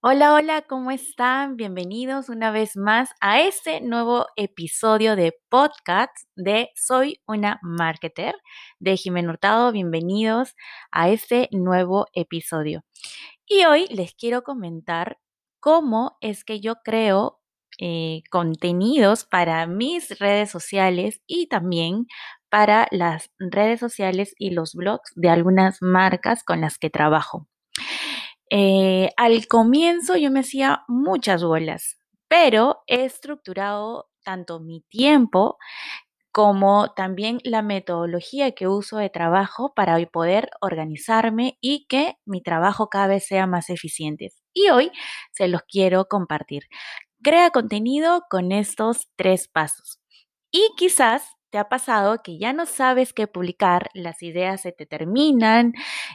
Hola, hola, ¿cómo están? Bienvenidos una vez más a este nuevo episodio de podcast de Soy una Marketer de Jimena Hurtado. Bienvenidos a este nuevo episodio. Y hoy les quiero comentar cómo es que yo creo eh, contenidos para mis redes sociales y también para las redes sociales y los blogs de algunas marcas con las que trabajo. Eh, al comienzo yo me hacía muchas bolas, pero he estructurado tanto mi tiempo como también la metodología que uso de trabajo para poder organizarme y que mi trabajo cada vez sea más eficiente. Y hoy se los quiero compartir. Crea contenido con estos tres pasos. Y quizás ¿Te ha pasado que ya no sabes qué publicar, las ideas se te terminan,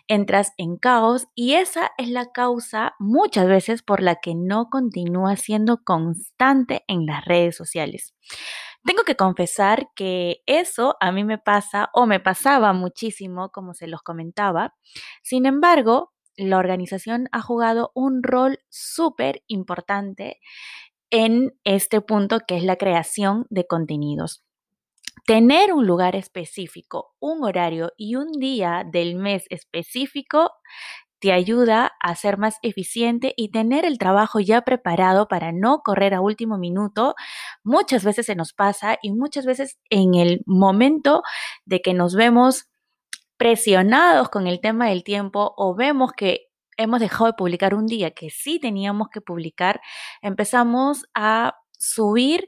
entras en caos y esa es la causa muchas veces por la que no continúas siendo constante en las redes sociales? Tengo que confesar que eso a mí me pasa o me pasaba muchísimo, como se los comentaba. Sin embargo, la organización ha jugado un rol súper importante en este punto que es la creación de contenidos. Tener un lugar específico, un horario y un día del mes específico te ayuda a ser más eficiente y tener el trabajo ya preparado para no correr a último minuto. Muchas veces se nos pasa y muchas veces en el momento de que nos vemos presionados con el tema del tiempo o vemos que hemos dejado de publicar un día que sí teníamos que publicar, empezamos a subir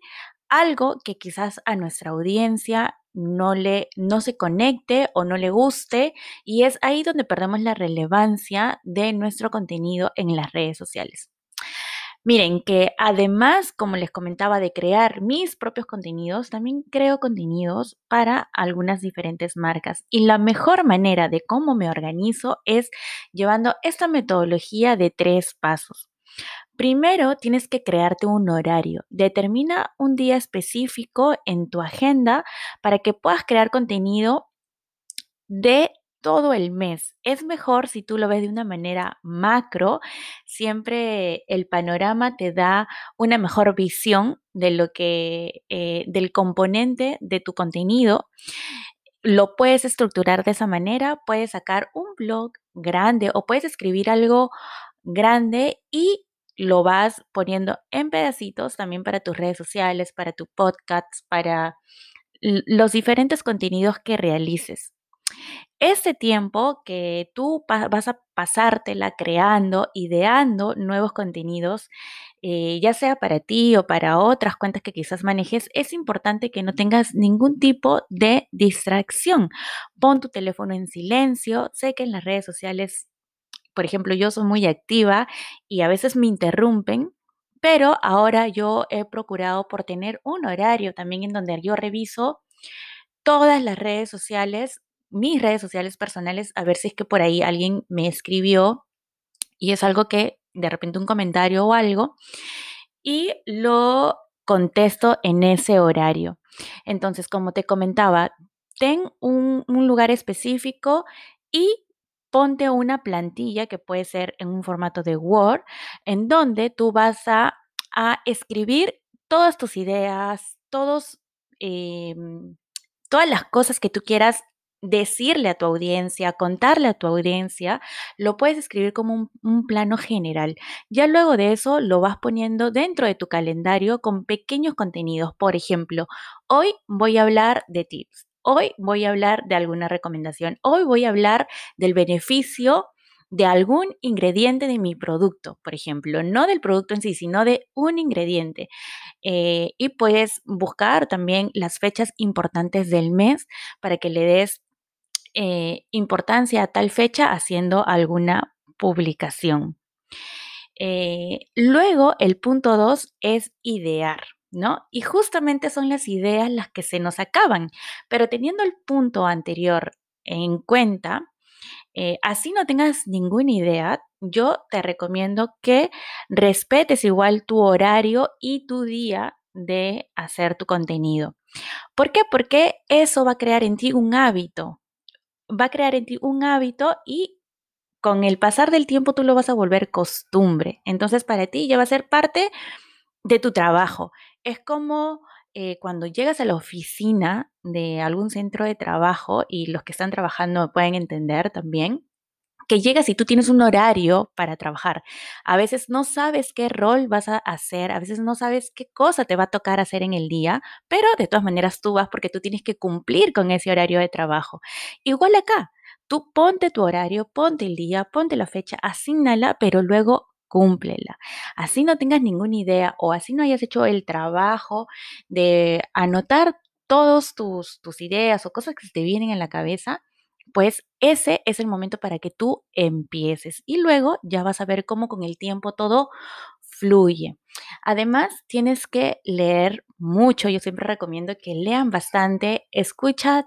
algo que quizás a nuestra audiencia no le no se conecte o no le guste y es ahí donde perdemos la relevancia de nuestro contenido en las redes sociales. Miren que además, como les comentaba, de crear mis propios contenidos, también creo contenidos para algunas diferentes marcas. Y la mejor manera de cómo me organizo es llevando esta metodología de tres pasos. Primero tienes que crearte un horario. Determina un día específico en tu agenda para que puedas crear contenido de todo el mes. Es mejor si tú lo ves de una manera macro, siempre el panorama te da una mejor visión de lo que, eh, del componente de tu contenido. Lo puedes estructurar de esa manera, puedes sacar un blog grande o puedes escribir algo grande y lo vas poniendo en pedacitos también para tus redes sociales, para tu podcast, para los diferentes contenidos que realices. Ese tiempo que tú vas a pasártela creando, ideando nuevos contenidos, eh, ya sea para ti o para otras cuentas que quizás manejes, es importante que no tengas ningún tipo de distracción. Pon tu teléfono en silencio. Sé que en las redes sociales por ejemplo, yo soy muy activa y a veces me interrumpen, pero ahora yo he procurado por tener un horario también en donde yo reviso todas las redes sociales, mis redes sociales personales, a ver si es que por ahí alguien me escribió y es algo que de repente un comentario o algo y lo contesto en ese horario. Entonces, como te comentaba, ten un, un lugar específico y ponte una plantilla que puede ser en un formato de Word, en donde tú vas a, escribir todas tus ideas, todos, em, todas las cosas que tú quieras decirle a tu audiencia, contarle a tu audiencia, lo puedes escribir como un, un, plano general. Ya luego de eso lo vas poniendo dentro de tu calendario con pequeños contenidos. Por ejemplo, hoy voy a hablar de tips. Hoy voy a hablar de alguna recomendación. Hoy voy a hablar del beneficio de algún ingrediente de mi producto, por ejemplo, no del producto en sí, sino de un ingrediente. Eh, y puedes buscar también las fechas importantes del mes para que le des eh, importancia a tal fecha haciendo alguna publicación. Eh, luego, el punto dos es idear. ¿No? Y justamente son las ideas las que se nos acaban. Pero teniendo el punto anterior en cuenta, eh, así no tengas ninguna idea, yo te recomiendo que respetes igual tu horario y tu día de hacer tu contenido. ¿Por qué? Porque eso va a crear en ti un hábito. Va a crear en ti un hábito y con el pasar del tiempo tú lo vas a volver costumbre. Entonces para ti ya va a ser parte de tu trabajo. Es como eh, cuando llegas a la oficina de algún centro de trabajo y los que están trabajando pueden entender también que llegas y tú tienes un horario para trabajar. A veces no sabes qué rol vas a hacer, a veces no sabes qué cosa te va a tocar hacer en el día, pero de todas maneras tú vas porque tú tienes que cumplir con ese horario de trabajo. Igual acá, tú ponte tu horario, ponte el día, ponte la fecha, asignala, pero luego cúmplela. Así no tengas ninguna idea o así no hayas hecho el trabajo de anotar todos tus, tus ideas o cosas que te vienen en la cabeza, pues ese es el momento para que tú empieces y luego ya vas a ver cómo con el tiempo todo fluye. Además, tienes que leer mucho. Yo siempre recomiendo que lean bastante. Escucha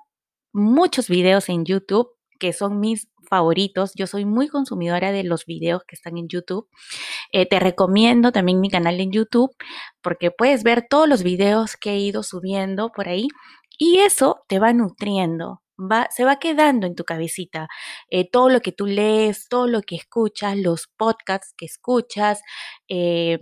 muchos videos en YouTube que son mis favoritos. Yo soy muy consumidora de los videos que están en YouTube. Eh, te recomiendo también mi canal en YouTube porque puedes ver todos los videos que he ido subiendo por ahí y eso te va nutriendo. Va, se va quedando en tu cabecita eh, todo lo que tú lees, todo lo que escuchas, los podcasts que escuchas, eh,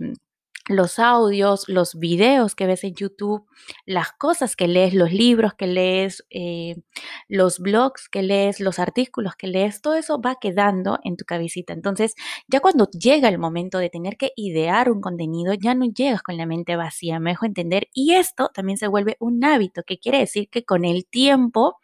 los audios, los videos que ves en YouTube, las cosas que lees, los libros que lees, eh, los blogs que lees, los artículos que lees, todo eso va quedando en tu cabecita. Entonces, ya cuando llega el momento de tener que idear un contenido, ya no llegas con la mente vacía, me dejo entender. Y esto también se vuelve un hábito, que quiere decir que con el tiempo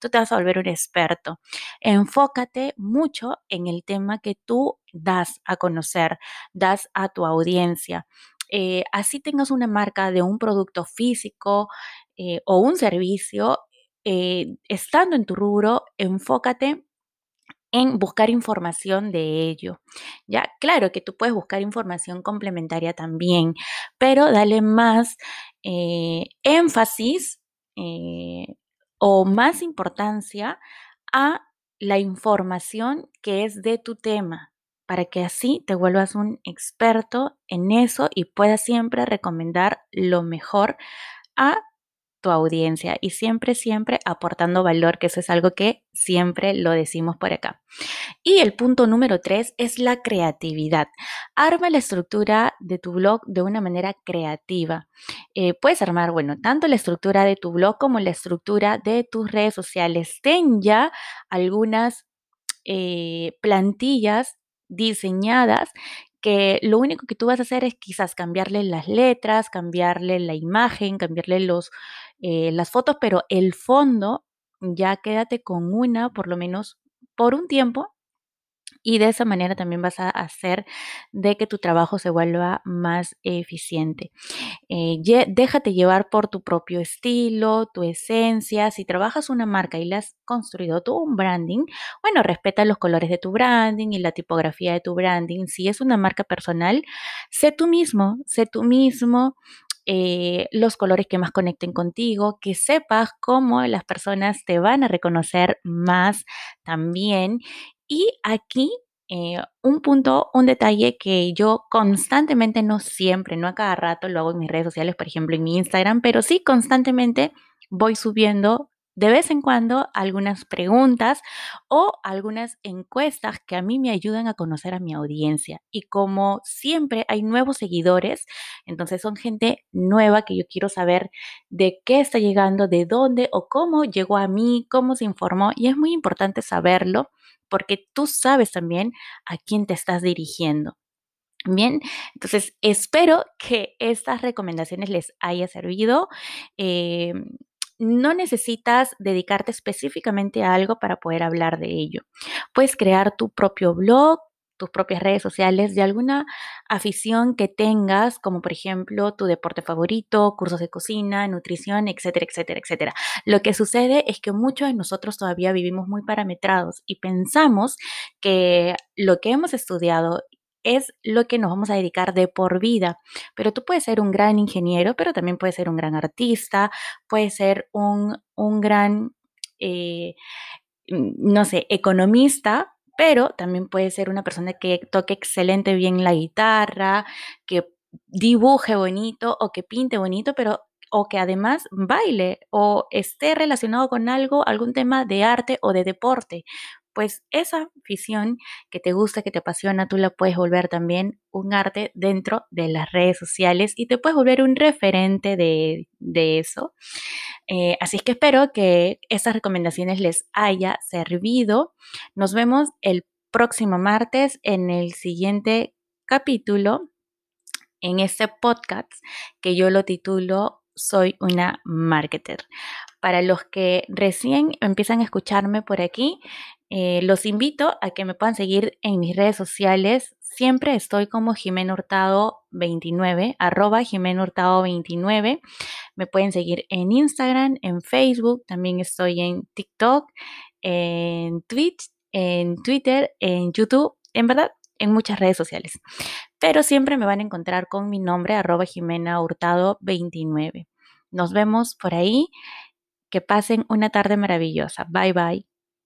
tú te vas a volver un experto. Enfócate mucho en el tema que tú das a conocer, das a tu audiencia. Eh, así tengas una marca de un producto físico eh, o un servicio, eh, estando en tu rubro, enfócate en buscar información de ello. Ya, claro que tú puedes buscar información complementaria también, pero dale más énfasis o más importancia a la información que es de tu tema para que así te vuelvas un experto en eso y puedas siempre recomendar lo mejor a tu audiencia y siempre, siempre aportando valor, que eso es algo que siempre lo decimos por acá. Y el punto número tres es la creatividad. Arma la estructura de tu blog de una manera creativa. Eh, puedes armar, bueno, tanto la estructura de tu blog como la estructura de tus redes sociales. Ten ya algunas eh, plantillas diseñadas que lo único que tú vas a hacer es quizás cambiarle las letras, cambiarle la imagen, cambiarle los, eh, las fotos, pero el fondo ya quédate con una por lo menos por un tiempo y de esa manera también vas a hacer de que tu trabajo se vuelva más eficiente. Eh, déjate llevar por tu propio estilo, tu esencia. Si trabajas una marca y le has construido tú un branding, bueno, respeta los colores de tu branding y la tipografía de tu branding. Si es una marca personal, sé tú mismo, sé tú mismo. Eh, los colores que más conecten contigo, que sepas cómo las personas te van a reconocer más también y aquí eh, un punto, un detalle que yo constantemente, no siempre, no a cada rato, lo hago en mis redes sociales, por ejemplo en mi Instagram, pero sí constantemente voy subiendo de vez en cuando algunas preguntas o algunas encuestas que a mí me ayudan a conocer a mi audiencia. Y como siempre hay nuevos seguidores, entonces son gente nueva que yo quiero saber de qué está llegando, de dónde o cómo llegó a mí, cómo se informó. Y es muy importante saberlo porque tú sabes también a quién te estás dirigiendo. Bien, entonces espero que estas recomendaciones les haya servido. Em, no necesitas dedicarte específicamente a algo para poder hablar de ello. Puedes crear tu propio blog, tus propias redes sociales de alguna afición que tengas, como por ejemplo tu deporte favorito, cursos de cocina, nutrición, etcétera, etcétera, etcétera. Lo que sucede es que muchos de nosotros todavía vivimos muy parametrados y pensamos que lo que hemos estudiado es lo que nos vamos a dedicar de por vida. Pero tú puedes ser un gran ingeniero, pero también puedes ser un gran artista, puedes ser un, gran, eh, no sé, economista, pero también puede ser una persona que toque excelente bien la guitarra, que dibuje bonito o que pinte bonito, pero o que además baile o esté relacionado con algo, algún tema de arte o de deporte. Pues esa afición que te gusta, que te apasiona, tú la puedes volver también un arte dentro de las redes sociales y te puedes volver un referente de, eso. Eh, así es que espero que estas recomendaciones les haya servido. Nos vemos el próximo martes en el siguiente capítulo en este podcast que yo lo titulo Soy una marketer. Para los que recién empiezan a escucharme por aquí, eh, los invito a que me puedan seguir en mis redes sociales. Siempre estoy como Jimena Hurtado 29, arroba Jimena Hurtado 29. Me pueden seguir en Instagram, en Facebook, también estoy en TikTok, en Twitch, en Twitter, en YouTube, en verdad, en muchas redes sociales. Pero siempre me van a encontrar con mi nombre, arroba Jimena Hurtado 29. Nos vemos por ahí. Que pasen una tarde maravillosa. Bye bye.